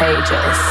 Pages.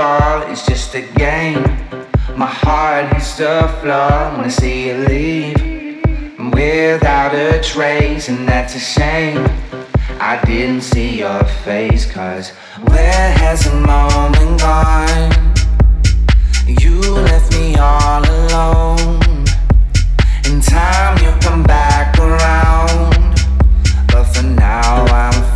fall, it's just a game. My heart hits the floor when I see you leave. I'm without a trace, and that's a shame. I didn't see your face, cause where has the moment gone? You left me all alone. In time, you'll come back around. But for now, I'm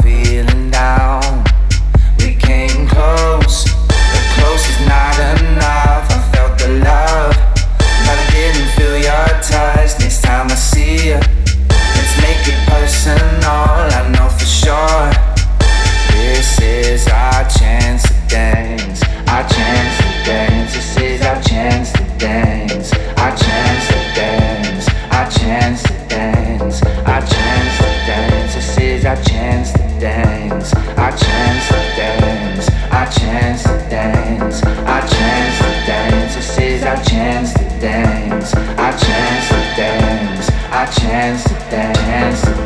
chance to dance, our chance to dance, our chance to dance. This is our chance to dance, our chance to dance, our chance to dance.